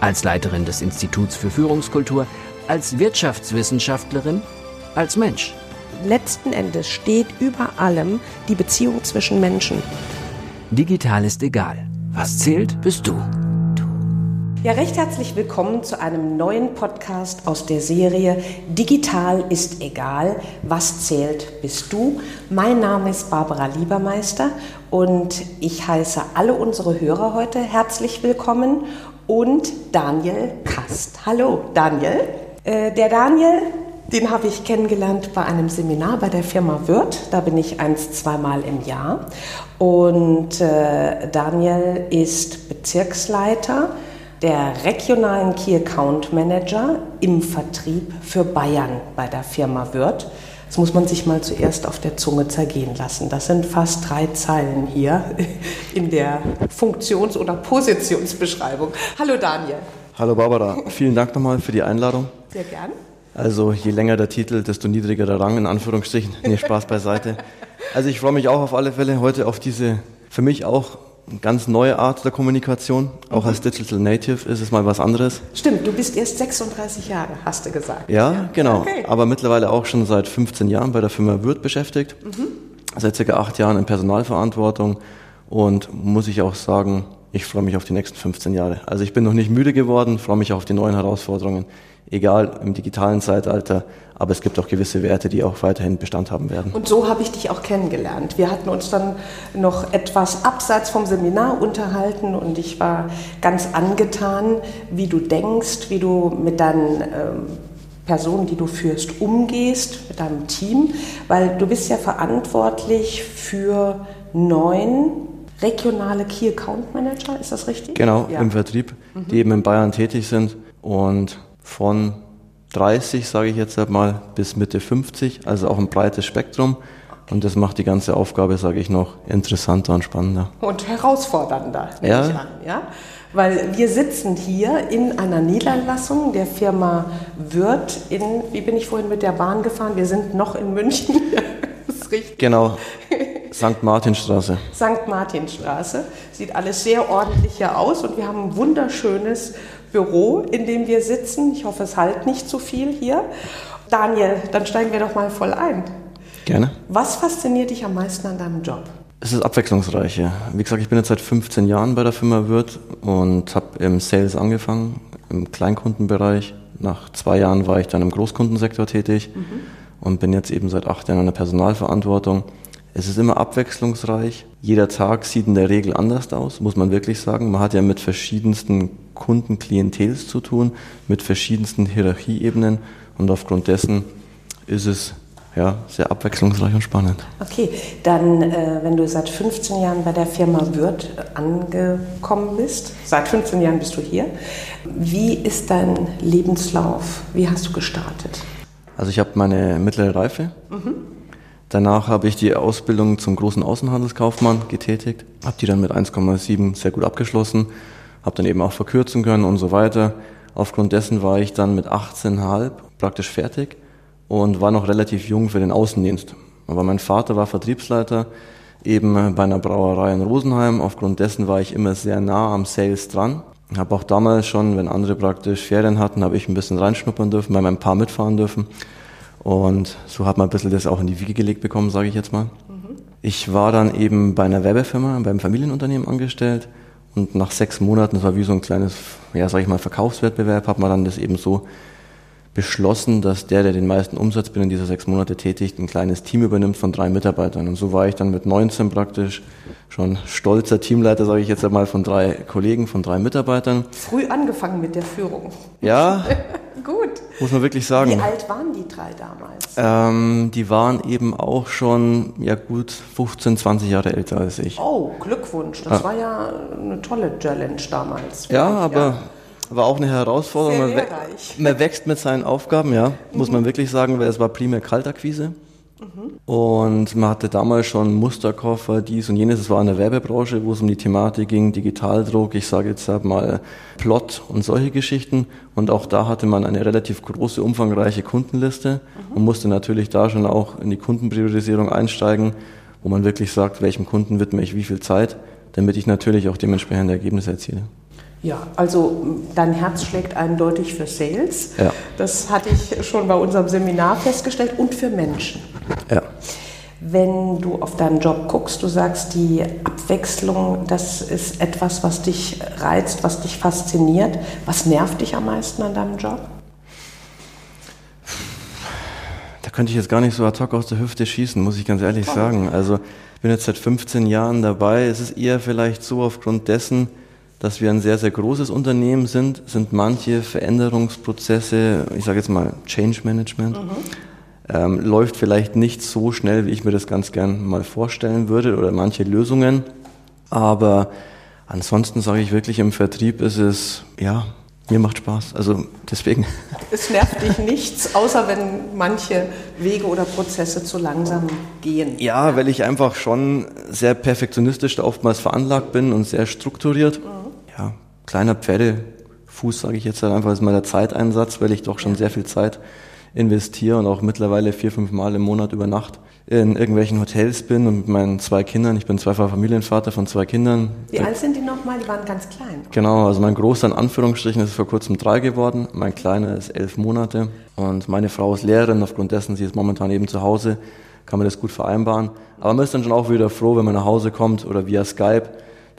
Als Leiterin des Instituts für Führungskultur, als Wirtschaftswissenschaftlerin, als Mensch. Letzten Endes steht über allem die Beziehung zwischen Menschen. Digital ist egal. Was zählt, bist du. Ja, recht herzlich willkommen zu einem neuen Podcast aus der Serie Digital ist egal, was zählt bist du. Mein Name ist Barbara Liebermeister und ich heiße alle unsere Hörer heute herzlich willkommen und Daniel Kast. Hallo Daniel. Äh, der Daniel, den habe ich kennengelernt bei einem Seminar bei der Firma Wirth. Da bin ich eins, zweimal im Jahr. Und äh, Daniel ist Bezirksleiter der regionalen Key Account Manager im Vertrieb für Bayern bei der Firma Wirth. Das muss man sich mal zuerst auf der Zunge zergehen lassen. Das sind fast drei Zeilen hier in der Funktions- oder Positionsbeschreibung. Hallo Daniel. Hallo Barbara, vielen Dank nochmal für die Einladung. Sehr gern. Also je länger der Titel, desto niedriger der Rang, in Anführungsstrichen. Nee, Spaß beiseite. Also ich freue mich auch auf alle Fälle heute auf diese für mich auch eine ganz neue Art der Kommunikation. Auch als Digital Native ist es mal was anderes. Stimmt, du bist erst 36 Jahre, hast du gesagt. Ja, ja. genau. Okay. Aber mittlerweile auch schon seit 15 Jahren bei der Firma Würth beschäftigt. Mhm. Seit circa acht Jahren in Personalverantwortung. Und muss ich auch sagen, ich freue mich auf die nächsten 15 Jahre. Also ich bin noch nicht müde geworden, freue mich auf die neuen Herausforderungen, egal im digitalen Zeitalter, aber es gibt auch gewisse Werte, die auch weiterhin Bestand haben werden. Und so habe ich dich auch kennengelernt. Wir hatten uns dann noch etwas abseits vom Seminar unterhalten und ich war ganz angetan, wie du denkst, wie du mit deinen ähm, Personen, die du führst, umgehst, mit deinem Team, weil du bist ja verantwortlich für neun regionale Key Account Manager, ist das richtig? Genau, ja. im Vertrieb, mhm. die eben in Bayern tätig sind und von 30, sage ich jetzt mal, bis Mitte 50, also auch ein breites Spektrum. Und das macht die ganze Aufgabe, sage ich noch, interessanter und spannender. Und herausfordernder, ja. ich an. Ja? Weil wir sitzen hier in einer Niederlassung der Firma Wirth in, wie bin ich vorhin mit der Bahn gefahren? Wir sind noch in München. das ist richtig. Genau. St. Martinstraße. St. Martinstraße. Sieht alles sehr ordentlich hier aus und wir haben ein wunderschönes Büro, in dem wir sitzen. Ich hoffe, es halt nicht zu viel hier. Daniel, dann steigen wir doch mal voll ein. Gerne. Was fasziniert dich am meisten an deinem Job? Es ist abwechslungsreich. Ja. Wie gesagt, ich bin jetzt seit 15 Jahren bei der Firma Wirth und habe im Sales angefangen, im Kleinkundenbereich. Nach zwei Jahren war ich dann im Großkundensektor tätig mhm. und bin jetzt eben seit acht Jahren in der Personalverantwortung. Es ist immer abwechslungsreich. Jeder Tag sieht in der Regel anders aus, muss man wirklich sagen. Man hat ja mit verschiedensten Kundenklientels zu tun, mit verschiedensten Hierarchieebenen und aufgrund dessen ist es ja, sehr abwechslungsreich und spannend. Okay, dann, äh, wenn du seit 15 Jahren bei der Firma Wirth angekommen bist, seit 15 Jahren bist du hier, wie ist dein Lebenslauf? Wie hast du gestartet? Also ich habe meine mittlere Reife. Mhm Danach habe ich die Ausbildung zum großen Außenhandelskaufmann getätigt, habe die dann mit 1,7 sehr gut abgeschlossen, habe dann eben auch verkürzen können und so weiter. Aufgrund dessen war ich dann mit 18,5 praktisch fertig und war noch relativ jung für den Außendienst. Aber mein Vater war Vertriebsleiter eben bei einer Brauerei in Rosenheim. Aufgrund dessen war ich immer sehr nah am Sales dran. Habe auch damals schon, wenn andere praktisch Ferien hatten, habe ich ein bisschen reinschnuppern dürfen, bei meinem Paar mitfahren dürfen. Und so hat man ein bisschen das auch in die Wiege gelegt bekommen, sage ich jetzt mal. Mhm. Ich war dann eben bei einer Werbefirma, beim Familienunternehmen angestellt und nach sechs Monaten, das war wie so ein kleines, ja, sag ich mal, Verkaufswettbewerb, hat man dann das eben so beschlossen, dass der, der den meisten Umsatz binnen dieser sechs Monate tätigt, ein kleines Team übernimmt von drei Mitarbeitern. Und so war ich dann mit 19 praktisch schon stolzer Teamleiter, sage ich jetzt einmal, von drei Kollegen, von drei Mitarbeitern. Früh angefangen mit der Führung. Ja. Muss man wirklich sagen. Wie alt waren die drei damals? Ähm, die waren eben auch schon ja gut 15, 20 Jahre älter als ich. Oh, Glückwunsch. Das ja. war ja eine tolle Challenge damals. Ja, aber ja. War auch eine Herausforderung. Sehr man, man wächst mit seinen Aufgaben, ja, muss man wirklich sagen, weil es war primär Kaltakquise. Und man hatte damals schon Musterkoffer, dies und jenes. Es war in der Werbebranche, wo es um die Thematik ging, Digitaldruck, ich sage jetzt halt mal Plot und solche Geschichten. Und auch da hatte man eine relativ große, umfangreiche Kundenliste und musste natürlich da schon auch in die Kundenpriorisierung einsteigen, wo man wirklich sagt, welchem Kunden widme ich wie viel Zeit, damit ich natürlich auch dementsprechend Ergebnisse erziele. Ja, also dein Herz schlägt eindeutig für Sales. Ja. Das hatte ich schon bei unserem Seminar festgestellt und für Menschen. Ja. Wenn du auf deinen Job guckst, du sagst, die Abwechslung, das ist etwas, was dich reizt, was dich fasziniert. Was nervt dich am meisten an deinem Job? Da könnte ich jetzt gar nicht so ad hoc aus der Hüfte schießen, muss ich ganz ehrlich sagen. Also ich bin jetzt seit 15 Jahren dabei. Es ist eher vielleicht so aufgrund dessen, dass wir ein sehr, sehr großes Unternehmen sind, sind manche Veränderungsprozesse, ich sage jetzt mal Change Management, ähm, läuft vielleicht nicht so schnell, wie ich mir das ganz gern mal vorstellen würde oder manche Lösungen. Aber ansonsten sage ich wirklich, im Vertrieb ist es, ja, mir macht Spaß. Also deswegen. Es nervt dich nichts, außer wenn manche Wege oder Prozesse zu langsam gehen. Ja, weil ich einfach schon sehr perfektionistisch da oftmals veranlagt bin und sehr strukturiert. Ja, kleiner Pferdefuß, sage ich jetzt halt einfach, ist mal der Zeiteinsatz, weil ich doch schon sehr viel Zeit investiere und auch mittlerweile vier, fünf Mal im Monat über Nacht in irgendwelchen Hotels bin und mit meinen zwei Kindern, ich bin zweifacher Familienvater von zwei Kindern. Wie alt sind die nochmal? Die waren ganz klein. Genau, also mein Großer in Anführungsstrichen ist vor kurzem drei geworden, mein Kleiner ist elf Monate und meine Frau ist Lehrerin, aufgrund dessen sie ist momentan eben zu Hause, kann man das gut vereinbaren. Aber man ist dann schon auch wieder froh, wenn man nach Hause kommt oder via Skype,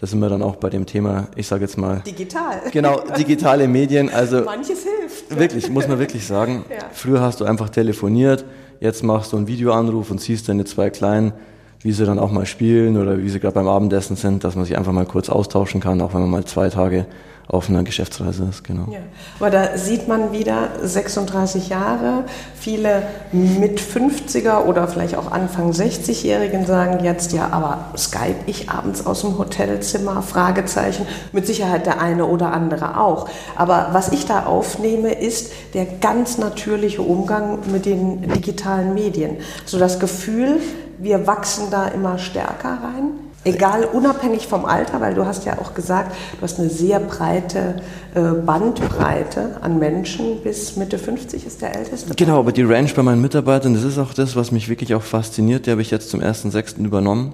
da sind wir dann auch bei dem Thema, ich sage jetzt mal, Digital. genau, digitale Medien, also Manches hilft. wirklich, muss man wirklich sagen. Ja. Früher hast du einfach telefoniert, jetzt machst du einen Videoanruf und siehst deine zwei Kleinen, wie sie dann auch mal spielen oder wie sie gerade beim Abendessen sind, dass man sich einfach mal kurz austauschen kann, auch wenn man mal zwei Tage auf einer Geschäftsreise ist, genau. Ja. Aber da sieht man wieder 36 Jahre. Viele mit 50er oder vielleicht auch Anfang 60-Jährigen sagen jetzt, ja, aber Skype ich abends aus dem Hotelzimmer? Fragezeichen. Mit Sicherheit der eine oder andere auch. Aber was ich da aufnehme, ist der ganz natürliche Umgang mit den digitalen Medien. So das Gefühl, wir wachsen da immer stärker rein. Egal, unabhängig vom Alter, weil du hast ja auch gesagt, du hast eine sehr breite äh, Bandbreite an Menschen bis Mitte 50 ist der älteste. Genau, aber die Range bei meinen Mitarbeitern, das ist auch das, was mich wirklich auch fasziniert. Die habe ich jetzt zum 1.6. übernommen.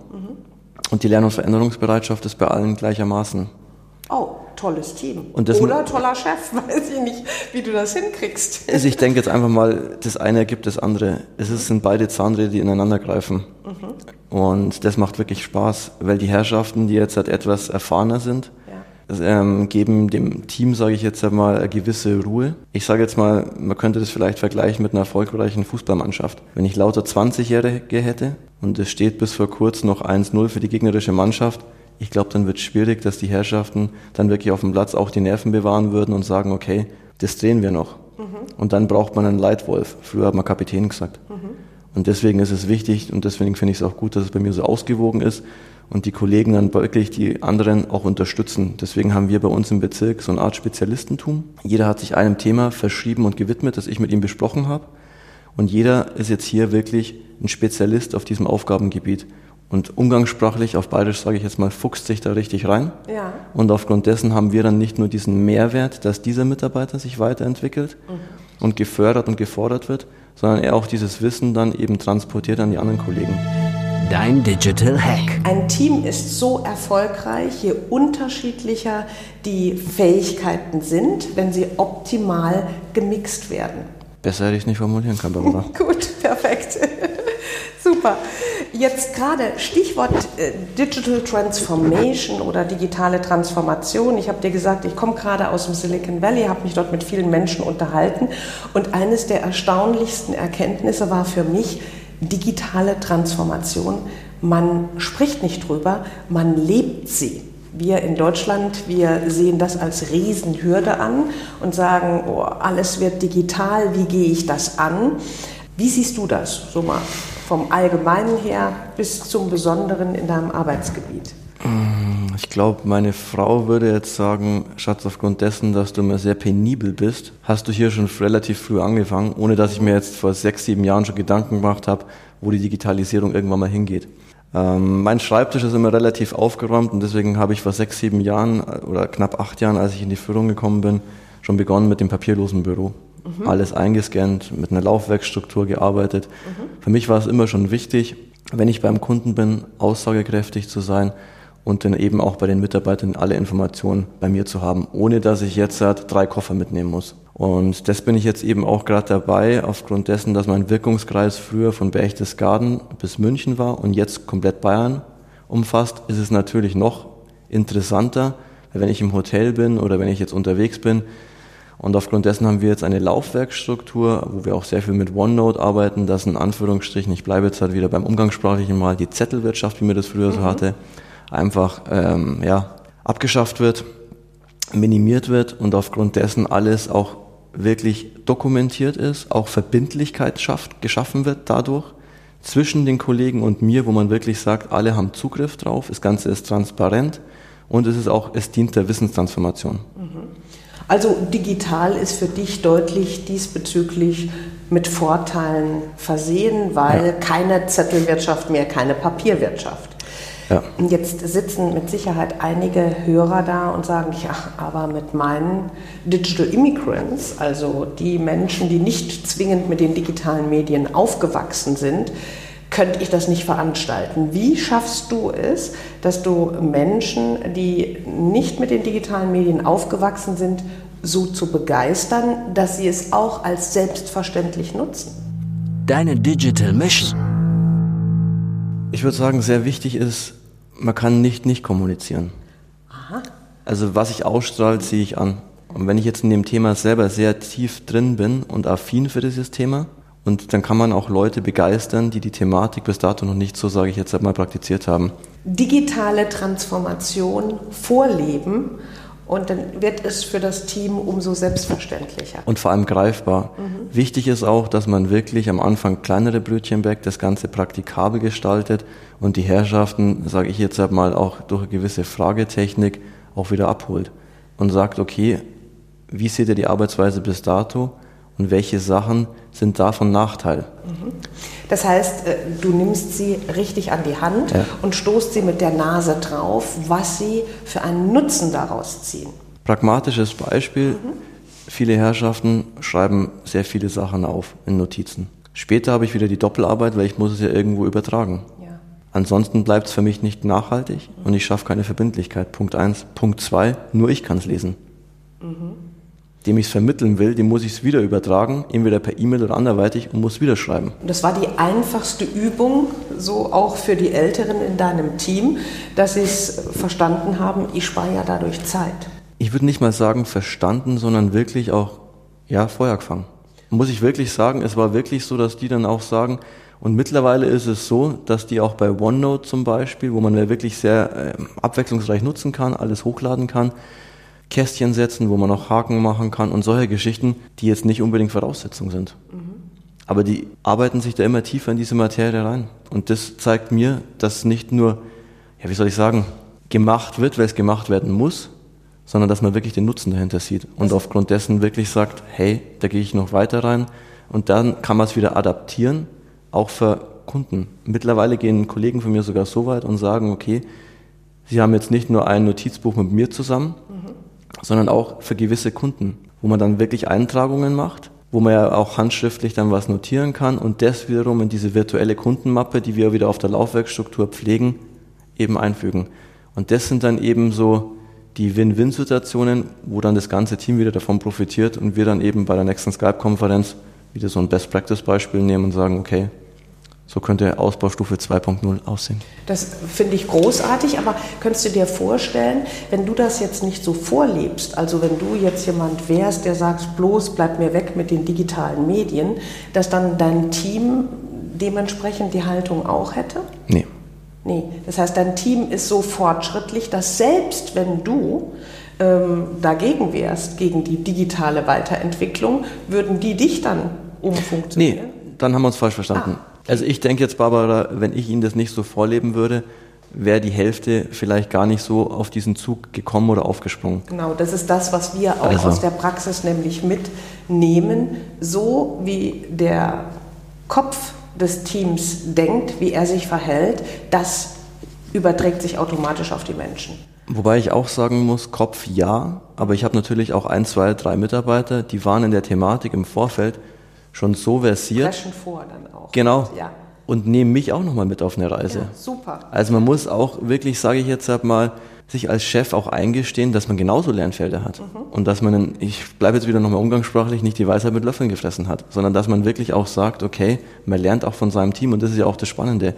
Und die Lern- und Veränderungsbereitschaft ist bei allen gleichermaßen. Oh, tolles Team. Oder toller Chef, weiß ich nicht, wie du das hinkriegst. Also ich denke jetzt einfach mal, das eine ergibt das andere. Es sind beide Zahnräder, die ineinander greifen. Und das macht wirklich Spaß, weil die Herrschaften, die jetzt halt etwas erfahrener sind, das, ähm, geben dem Team, sage ich jetzt einmal, eine gewisse Ruhe. Ich sage jetzt mal, man könnte das vielleicht vergleichen mit einer erfolgreichen Fußballmannschaft. Wenn ich lauter 20-Jährige hätte und es steht bis vor kurzem noch 1-0 für die gegnerische Mannschaft, ich glaube, dann wird es schwierig, dass die Herrschaften dann wirklich auf dem Platz auch die Nerven bewahren würden und sagen, okay, das drehen wir noch. Und dann braucht man einen Leitwolf. Früher hat man Kapitän gesagt. Und deswegen ist es wichtig und deswegen finde ich es auch gut, dass es bei mir so ausgewogen ist und die Kollegen dann wirklich die anderen auch unterstützen. Deswegen haben wir bei uns im Bezirk so eine Art Spezialistentum. Jeder hat sich einem Thema verschrieben und gewidmet, das ich mit ihm besprochen habe. Und jeder ist jetzt hier wirklich ein Spezialist auf diesem Aufgabengebiet. Und umgangssprachlich, auf Bayerisch sage ich jetzt mal, fuchst sich da richtig rein. Ja. Und aufgrund dessen haben wir dann nicht nur diesen Mehrwert, dass dieser Mitarbeiter sich weiterentwickelt und gefördert und gefordert wird, sondern er auch dieses Wissen dann eben transportiert an die anderen Kollegen. Dein Digital Hack. Ein Team ist so erfolgreich, je unterschiedlicher die Fähigkeiten sind, wenn sie optimal gemixt werden. Besser hätte ich es nicht formulieren können, Barbara. Gut, perfekt. Super. Jetzt gerade Stichwort äh, Digital Transformation oder digitale Transformation. Ich habe dir gesagt, ich komme gerade aus dem Silicon Valley, habe mich dort mit vielen Menschen unterhalten und eines der erstaunlichsten Erkenntnisse war für mich digitale Transformation. Man spricht nicht drüber, man lebt sie. Wir in Deutschland, wir sehen das als Riesenhürde an und sagen, oh, alles wird digital, wie gehe ich das an? Wie siehst du das, so mal vom Allgemeinen her bis zum Besonderen in deinem Arbeitsgebiet? Ich glaube, meine Frau würde jetzt sagen, Schatz, aufgrund dessen, dass du immer sehr penibel bist, hast du hier schon relativ früh angefangen, ohne dass ich mir jetzt vor sechs, sieben Jahren schon Gedanken gemacht habe, wo die Digitalisierung irgendwann mal hingeht. Ähm, mein Schreibtisch ist immer relativ aufgeräumt und deswegen habe ich vor sechs, sieben Jahren äh, oder knapp acht Jahren, als ich in die Führung gekommen bin, schon begonnen mit dem papierlosen Büro. Mhm. Alles eingescannt, mit einer Laufwerksstruktur gearbeitet. Mhm. Für mich war es immer schon wichtig, wenn ich beim Kunden bin, aussagekräftig zu sein und dann eben auch bei den Mitarbeitern alle Informationen bei mir zu haben, ohne dass ich jetzt drei Koffer mitnehmen muss. Und das bin ich jetzt eben auch gerade dabei, aufgrund dessen, dass mein Wirkungskreis früher von Berchtesgaden bis München war und jetzt komplett Bayern umfasst, ist es natürlich noch interessanter, wenn ich im Hotel bin oder wenn ich jetzt unterwegs bin. Und aufgrund dessen haben wir jetzt eine Laufwerkstruktur, wo wir auch sehr viel mit OneNote arbeiten, dass in Anführungsstrichen, ich bleibe jetzt halt wieder beim umgangssprachlichen Mal, die Zettelwirtschaft, wie mir das früher mhm. so hatte, einfach ähm, ja, abgeschafft wird, minimiert wird und aufgrund dessen alles auch wirklich dokumentiert ist, auch Verbindlichkeit schafft, geschaffen wird dadurch zwischen den Kollegen und mir, wo man wirklich sagt, alle haben Zugriff drauf, das Ganze ist transparent und es ist auch, es dient der Wissenstransformation. Also digital ist für dich deutlich diesbezüglich mit Vorteilen versehen, weil ja. keine Zettelwirtschaft mehr, keine Papierwirtschaft. Ja. Jetzt sitzen mit Sicherheit einige Hörer da und sagen, ja, aber mit meinen Digital Immigrants, also die Menschen, die nicht zwingend mit den digitalen Medien aufgewachsen sind, könnte ich das nicht veranstalten. Wie schaffst du es, dass du Menschen, die nicht mit den digitalen Medien aufgewachsen sind, so zu begeistern, dass sie es auch als selbstverständlich nutzen? Deine Digital Mission. Ich würde sagen, sehr wichtig ist, man kann nicht nicht kommunizieren. Aha. Also was ich ausstrahle, ziehe ich an. Und wenn ich jetzt in dem Thema selber sehr tief drin bin und affin für dieses Thema, und dann kann man auch Leute begeistern, die die Thematik bis dato noch nicht so, sage ich jetzt einmal, praktiziert haben. Digitale Transformation vorleben und dann wird es für das Team umso selbstverständlicher. Und vor allem greifbar. Mhm. Wichtig ist auch, dass man wirklich am Anfang kleinere Brötchen backt, das Ganze praktikabel gestaltet und die Herrschaften, sage ich jetzt mal, auch durch eine gewisse Fragetechnik auch wieder abholt und sagt, okay, wie seht ihr die Arbeitsweise bis dato und welche Sachen sind da von Nachteil? Mhm. Das heißt, äh, du nimmst sie richtig an die Hand ja. und stoßt sie mit der Nase drauf, was sie für einen Nutzen daraus ziehen. Pragmatisches Beispiel. Mhm. Viele Herrschaften schreiben sehr viele Sachen auf in Notizen. Später habe ich wieder die Doppelarbeit, weil ich muss es ja irgendwo übertragen. Ja. Ansonsten bleibt es für mich nicht nachhaltig mhm. und ich schaffe keine Verbindlichkeit. Punkt eins. Punkt zwei, nur ich kann es lesen. Mhm dem ich es vermitteln will, dem muss ich es wieder übertragen, entweder per E-Mail oder anderweitig und muss wieder schreiben. Das war die einfachste Übung, so auch für die Älteren in deinem Team, dass sie es verstanden haben, ich spare ja dadurch Zeit. Ich würde nicht mal sagen verstanden, sondern wirklich auch, ja, Feuer gefangen. Muss ich wirklich sagen, es war wirklich so, dass die dann auch sagen, und mittlerweile ist es so, dass die auch bei OneNote zum Beispiel, wo man ja wirklich sehr äh, abwechslungsreich nutzen kann, alles hochladen kann, Kästchen setzen, wo man auch Haken machen kann und solche Geschichten, die jetzt nicht unbedingt Voraussetzungen sind. Mhm. Aber die arbeiten sich da immer tiefer in diese Materie rein. Und das zeigt mir, dass nicht nur, ja, wie soll ich sagen, gemacht wird, weil es gemacht werden muss, sondern dass man wirklich den Nutzen dahinter sieht und aufgrund dessen wirklich sagt, hey, da gehe ich noch weiter rein und dann kann man es wieder adaptieren, auch für Kunden. Mittlerweile gehen Kollegen von mir sogar so weit und sagen, okay, sie haben jetzt nicht nur ein Notizbuch mit mir zusammen, sondern auch für gewisse Kunden, wo man dann wirklich Eintragungen macht, wo man ja auch handschriftlich dann was notieren kann und das wiederum in diese virtuelle Kundenmappe, die wir wieder auf der Laufwerkstruktur pflegen, eben einfügen. Und das sind dann eben so die Win-Win-Situationen, wo dann das ganze Team wieder davon profitiert und wir dann eben bei der nächsten Skype-Konferenz wieder so ein Best-Practice-Beispiel nehmen und sagen, okay, so könnte Ausbaustufe 2.0 aussehen. Das finde ich großartig, aber könntest du dir vorstellen, wenn du das jetzt nicht so vorlebst, also wenn du jetzt jemand wärst, der sagt, bloß bleib mir weg mit den digitalen Medien, dass dann dein Team dementsprechend die Haltung auch hätte? Nee. Nee, das heißt, dein Team ist so fortschrittlich, dass selbst wenn du ähm, dagegen wärst, gegen die digitale Weiterentwicklung, würden die dich dann umfunktionieren? Nee, dann haben wir uns falsch verstanden. Ah. Also ich denke jetzt, Barbara, wenn ich Ihnen das nicht so vorleben würde, wäre die Hälfte vielleicht gar nicht so auf diesen Zug gekommen oder aufgesprungen. Genau, das ist das, was wir auch also. aus der Praxis nämlich mitnehmen. So wie der Kopf des Teams denkt, wie er sich verhält, das überträgt sich automatisch auf die Menschen. Wobei ich auch sagen muss, Kopf ja, aber ich habe natürlich auch ein, zwei, drei Mitarbeiter, die waren in der Thematik im Vorfeld schon so versiert. Preschen vor dann auch. Genau. Ja. Und nehmen mich auch nochmal mit auf eine Reise. Ja, super. Also man muss auch wirklich, sage ich jetzt halt mal, sich als Chef auch eingestehen, dass man genauso Lernfelder hat. Mhm. Und dass man, ich bleibe jetzt wieder nochmal umgangssprachlich, nicht die Weisheit mit Löffeln gefressen hat, sondern dass man wirklich auch sagt, okay, man lernt auch von seinem Team und das ist ja auch das Spannende.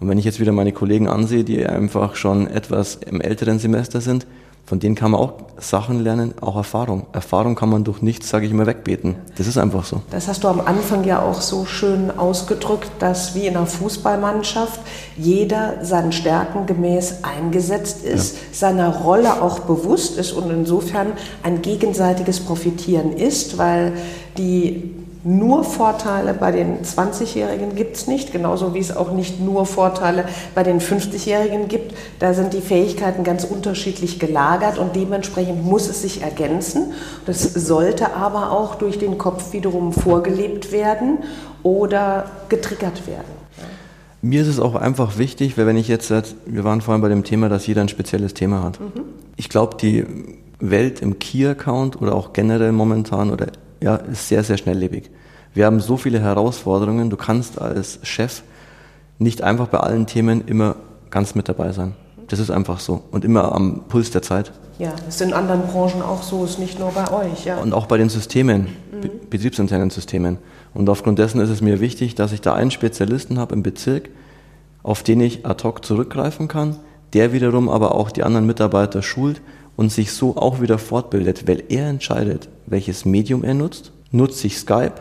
Und wenn ich jetzt wieder meine Kollegen ansehe, die einfach schon etwas im älteren Semester sind, von denen kann man auch Sachen lernen, auch Erfahrung. Erfahrung kann man durch nichts, sage ich immer, wegbeten. Das ist einfach so. Das hast du am Anfang ja auch so schön ausgedrückt, dass wie in einer Fußballmannschaft jeder seinen Stärken gemäß eingesetzt ist, ja. seiner Rolle auch bewusst ist und insofern ein gegenseitiges Profitieren ist, weil die nur Vorteile bei den 20-Jährigen gibt es nicht, genauso wie es auch nicht nur Vorteile bei den 50-Jährigen gibt. Da sind die Fähigkeiten ganz unterschiedlich gelagert und dementsprechend muss es sich ergänzen. Das sollte aber auch durch den Kopf wiederum vorgelebt werden oder getriggert werden. Mir ist es auch einfach wichtig, weil wenn ich jetzt, wir waren vorhin bei dem Thema, dass jeder ein spezielles Thema hat. Mhm. Ich glaube, die Welt im Key-Account oder auch generell momentan oder ja, ist sehr, sehr schnelllebig. Wir haben so viele Herausforderungen, du kannst als Chef nicht einfach bei allen Themen immer ganz mit dabei sein. Das ist einfach so. Und immer am Puls der Zeit. Ja, ist in anderen Branchen auch so, ist nicht nur bei euch. Ja. Und auch bei den Systemen, mhm. betriebsinternen Systemen. Und aufgrund dessen ist es mir wichtig, dass ich da einen Spezialisten habe im Bezirk, auf den ich ad hoc zurückgreifen kann, der wiederum aber auch die anderen Mitarbeiter schult und sich so auch wieder fortbildet, weil er entscheidet, welches Medium er nutzt. Nutze ich Skype?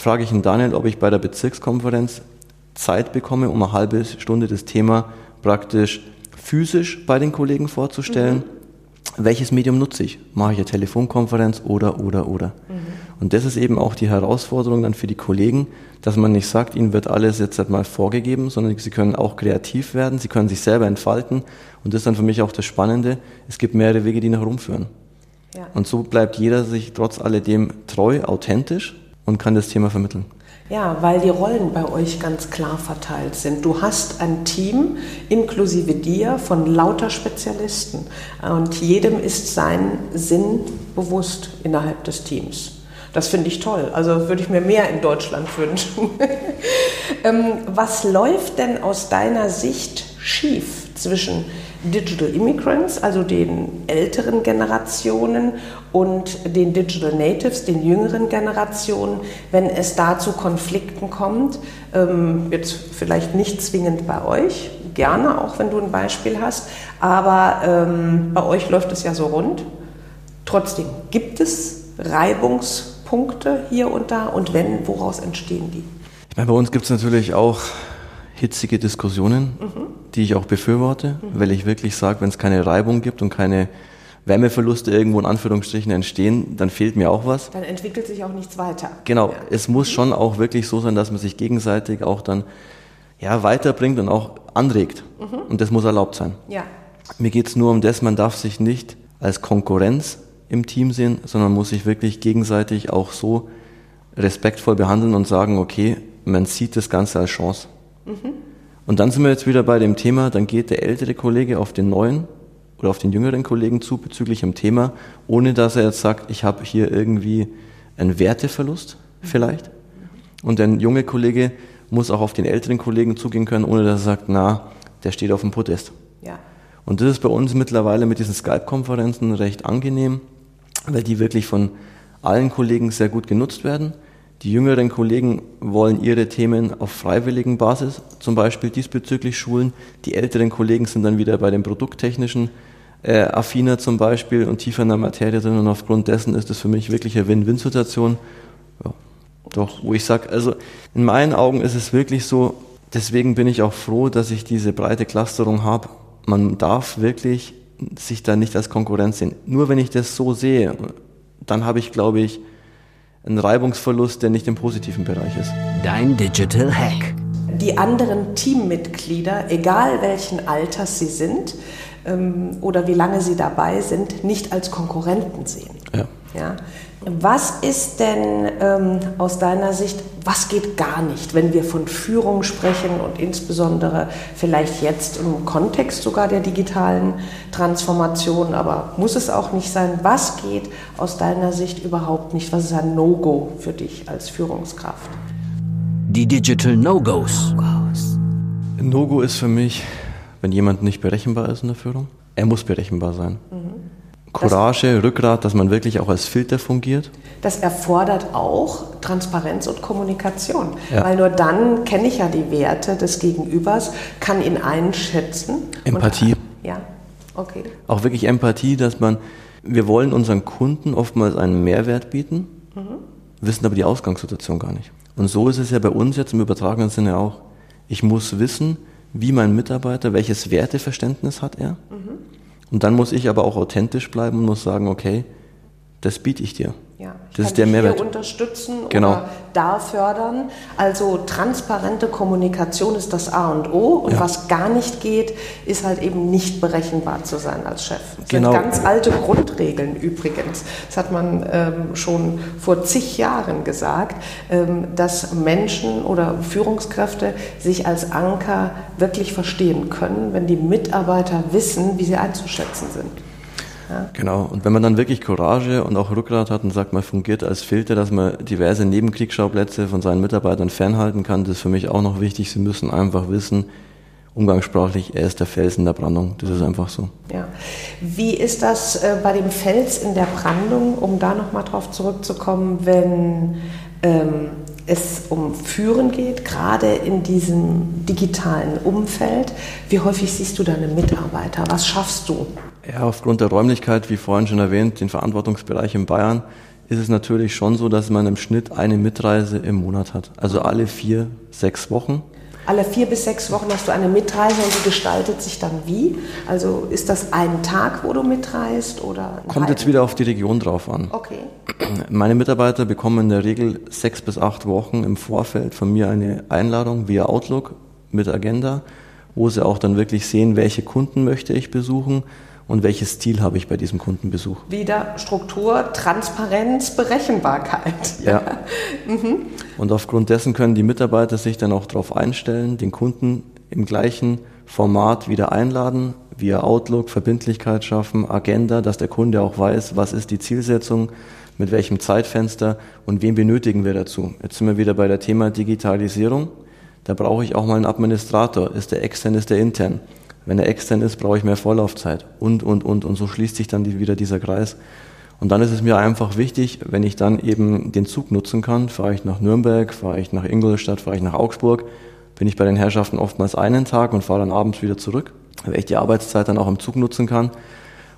Frage ich ihn Daniel, ob ich bei der Bezirkskonferenz Zeit bekomme, um eine halbe Stunde das Thema praktisch physisch bei den Kollegen vorzustellen. Mhm. Welches Medium nutze ich? Mache ich eine Telefonkonferenz oder, oder, oder? Mhm. Und das ist eben auch die Herausforderung dann für die Kollegen, dass man nicht sagt, ihnen wird alles jetzt halt mal vorgegeben, sondern sie können auch kreativ werden, sie können sich selber entfalten. Und das ist dann für mich auch das Spannende. Es gibt mehrere Wege, die nach Rom führen. Ja. Und so bleibt jeder sich trotz alledem treu, authentisch und kann das Thema vermitteln. Ja, weil die Rollen bei euch ganz klar verteilt sind. Du hast ein Team inklusive dir von lauter Spezialisten und jedem ist sein Sinn bewusst innerhalb des Teams. Das finde ich toll. Also würde ich mir mehr in Deutschland wünschen. ähm, was läuft denn aus deiner Sicht schief zwischen Digital Immigrants, also den älteren Generationen, und den Digital Natives, den jüngeren Generationen, wenn es da zu Konflikten kommt? Ähm, jetzt vielleicht nicht zwingend bei euch, gerne auch, wenn du ein Beispiel hast, aber ähm, bei euch läuft es ja so rund. Trotzdem, gibt es Reibungs- Punkte hier und da und wenn, woraus entstehen die? Ich meine, bei uns gibt es natürlich auch hitzige Diskussionen, mhm. Die ich auch befürworte, mhm. weil ich wirklich sage, wenn es keine Reibung gibt und keine Wärmeverluste irgendwo in Anführungsstrichen entstehen, dann fehlt mir auch was. Dann entwickelt sich auch nichts weiter. Genau, ja. es muss schon auch wirklich so sein, dass man sich gegenseitig auch dann ja, weiterbringt und auch anregt. Mhm. Und das muss erlaubt sein. Ja. Mir geht es nur um das, man darf sich nicht als Konkurrenz im Team sehen, sondern muss sich wirklich gegenseitig auch so respektvoll behandeln und sagen, okay, man sieht das Ganze als Chance. Mhm. Und dann sind wir jetzt wieder bei dem Thema, dann geht der ältere Kollege auf den neuen oder auf den jüngeren Kollegen zu bezüglich dem Thema, ohne dass er jetzt sagt, ich habe hier irgendwie einen Werteverlust vielleicht. Und der junge Kollege muss auch auf den älteren Kollegen zugehen können, ohne dass er sagt, na, der steht auf dem Podest. Ja. Und das ist bei uns mittlerweile mit diesen Skype-Konferenzen recht angenehm weil die wirklich von allen Kollegen sehr gut genutzt werden. Die jüngeren Kollegen wollen ihre Themen auf freiwilligen Basis zum Beispiel diesbezüglich schulen. Die älteren Kollegen sind dann wieder bei den produkttechnischen äh, affiner zum Beispiel und tiefer in der Materie drin und aufgrund dessen ist es für mich wirklich eine Win-Win-Situation. Ja, doch, wo ich sage, also in meinen Augen ist es wirklich so, deswegen bin ich auch froh, dass ich diese breite Clusterung habe. Man darf wirklich sich da nicht als Konkurrenz sehen. Nur wenn ich das so sehe, dann habe ich, glaube ich, einen Reibungsverlust, der nicht im positiven Bereich ist. Dein Digital Hack. die anderen Teammitglieder, egal welchen Alters sie sind oder wie lange sie dabei sind, nicht als Konkurrenten sehen. Ja. Ja? Was ist denn ähm, aus deiner Sicht, was geht gar nicht, wenn wir von Führung sprechen und insbesondere vielleicht jetzt im Kontext sogar der digitalen Transformation, aber muss es auch nicht sein, was geht aus deiner Sicht überhaupt nicht? Was ist ein No-Go für dich als Führungskraft? Die Digital No-Gos. No-Go ist für mich, wenn jemand nicht berechenbar ist in der Führung. Er muss berechenbar sein. Mhm. Courage, das, Rückgrat, dass man wirklich auch als Filter fungiert? Das erfordert auch Transparenz und Kommunikation. Ja. Weil nur dann kenne ich ja die Werte des Gegenübers, kann ihn einschätzen. Empathie. Und, ja, okay. Auch wirklich Empathie, dass man, wir wollen unseren Kunden oftmals einen Mehrwert bieten, mhm. wissen aber die Ausgangssituation gar nicht. Und so ist es ja bei uns jetzt im übertragenen Sinne auch. Ich muss wissen, wie mein Mitarbeiter, welches Werteverständnis hat er. Mhm und dann muss ich aber auch authentisch bleiben und muss sagen, okay, das biete ich dir. Ja, das ist der Mehrwert. unterstützen genau. oder da fördern. Also transparente Kommunikation ist das A und O. Und ja. was gar nicht geht, ist halt eben nicht berechenbar zu sein als Chef. Das genau. sind ganz alte Grundregeln übrigens. Das hat man ähm, schon vor zig Jahren gesagt, ähm, dass Menschen oder Führungskräfte sich als Anker wirklich verstehen können, wenn die Mitarbeiter wissen, wie sie einzuschätzen sind. Ja. Genau. Und wenn man dann wirklich Courage und auch Rückgrat hat und sagt, man fungiert als Filter, dass man diverse Nebenkriegsschauplätze von seinen Mitarbeitern fernhalten kann, das ist für mich auch noch wichtig. Sie müssen einfach wissen, umgangssprachlich, er ist der Fels in der Brandung. Das ist einfach so. Ja. Wie ist das äh, bei dem Fels in der Brandung, um da nochmal drauf zurückzukommen, wenn ähm, es um Führen geht, gerade in diesem digitalen Umfeld? Wie häufig siehst du deine Mitarbeiter? Was schaffst du? Ja, aufgrund der Räumlichkeit, wie vorhin schon erwähnt, den Verantwortungsbereich in Bayern, ist es natürlich schon so, dass man im Schnitt eine Mitreise im Monat hat. Also alle vier, sechs Wochen. Alle vier bis sechs Wochen hast du eine Mitreise und die gestaltet sich dann wie? Also ist das ein Tag, wo du mitreist oder? Kommt jetzt wieder auf die Region drauf an. Okay. Meine Mitarbeiter bekommen in der Regel sechs bis acht Wochen im Vorfeld von mir eine Einladung via Outlook mit Agenda, wo sie auch dann wirklich sehen, welche Kunden möchte ich besuchen und welches Ziel habe ich bei diesem Kundenbesuch. Wieder Struktur, Transparenz, Berechenbarkeit. Ja. mhm. Und aufgrund dessen können die Mitarbeiter sich dann auch darauf einstellen, den Kunden im gleichen Format wieder einladen, via Outlook, Verbindlichkeit schaffen, Agenda, dass der Kunde auch weiß, was ist die Zielsetzung, mit welchem Zeitfenster und wen benötigen wir dazu. Jetzt sind wir wieder bei der Thema Digitalisierung. Da brauche ich auch mal einen Administrator. Ist der extern, ist der intern? Wenn er extern ist, brauche ich mehr Vorlaufzeit und, und, und. Und so schließt sich dann die, wieder dieser Kreis. Und dann ist es mir einfach wichtig, wenn ich dann eben den Zug nutzen kann, fahre ich nach Nürnberg, fahre ich nach Ingolstadt, fahre ich nach Augsburg, bin ich bei den Herrschaften oftmals einen Tag und fahre dann abends wieder zurück, weil ich die Arbeitszeit dann auch im Zug nutzen kann.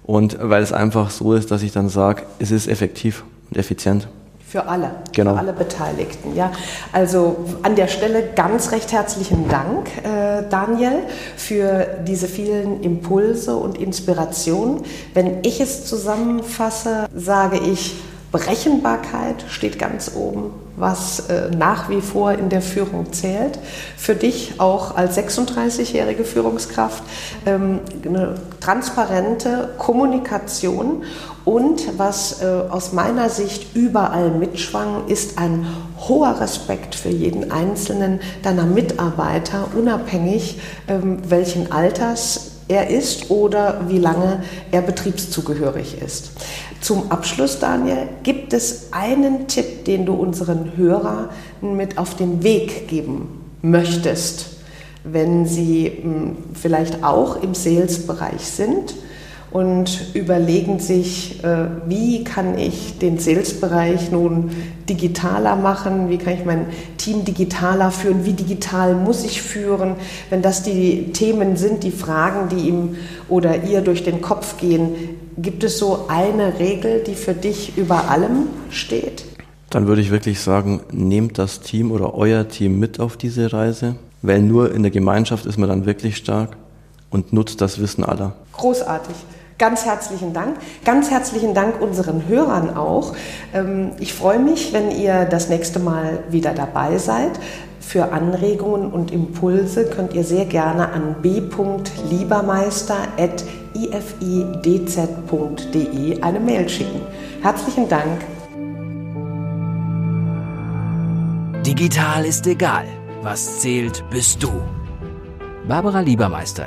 Und weil es einfach so ist, dass ich dann sage, es ist effektiv und effizient. Für alle, genau. für alle Beteiligten. Ja, also an der Stelle ganz recht herzlichen Dank, äh, Daniel, für diese vielen Impulse und Inspirationen. Wenn ich es zusammenfasse, sage ich, Berechenbarkeit steht ganz oben, was äh, nach wie vor in der Führung zählt. Für dich auch als 36-jährige Führungskraft ähm, eine transparente Kommunikation und was äh, aus meiner Sicht überall mitschwang, ist ein hoher Respekt für jeden einzelnen deiner Mitarbeiter, unabhängig ähm, welchen Alters er ist oder wie lange er betriebszugehörig ist. Zum Abschluss, Daniel, gibt es einen Tipp, den du unseren Hörern mit auf den Weg geben möchtest, wenn sie hm, vielleicht auch im Sales-Bereich sind? Und überlegen sich, äh, wie kann ich den Sales-Bereich nun digitaler machen, wie kann ich mein Team digitaler führen, wie digital muss ich führen, wenn das die Themen sind, die Fragen, die ihm oder ihr durch den Kopf gehen, gibt es so eine Regel, die für dich über allem steht? Dann würde ich wirklich sagen, nehmt das Team oder euer Team mit auf diese Reise, weil nur in der Gemeinschaft ist man dann wirklich stark und nutzt das Wissen aller. Großartig. Ganz herzlichen Dank. Ganz herzlichen Dank unseren Hörern auch. Ähm, ich freue mich, wenn ihr das nächste Mal wieder dabei seid. Für Anregungen und Impulse könnt ihr sehr gerne an b.liebermeister.ifidz.de eine Mail schicken. Herzlichen Dank. Digital ist egal. Was zählt, bist du. Barbara Liebermeister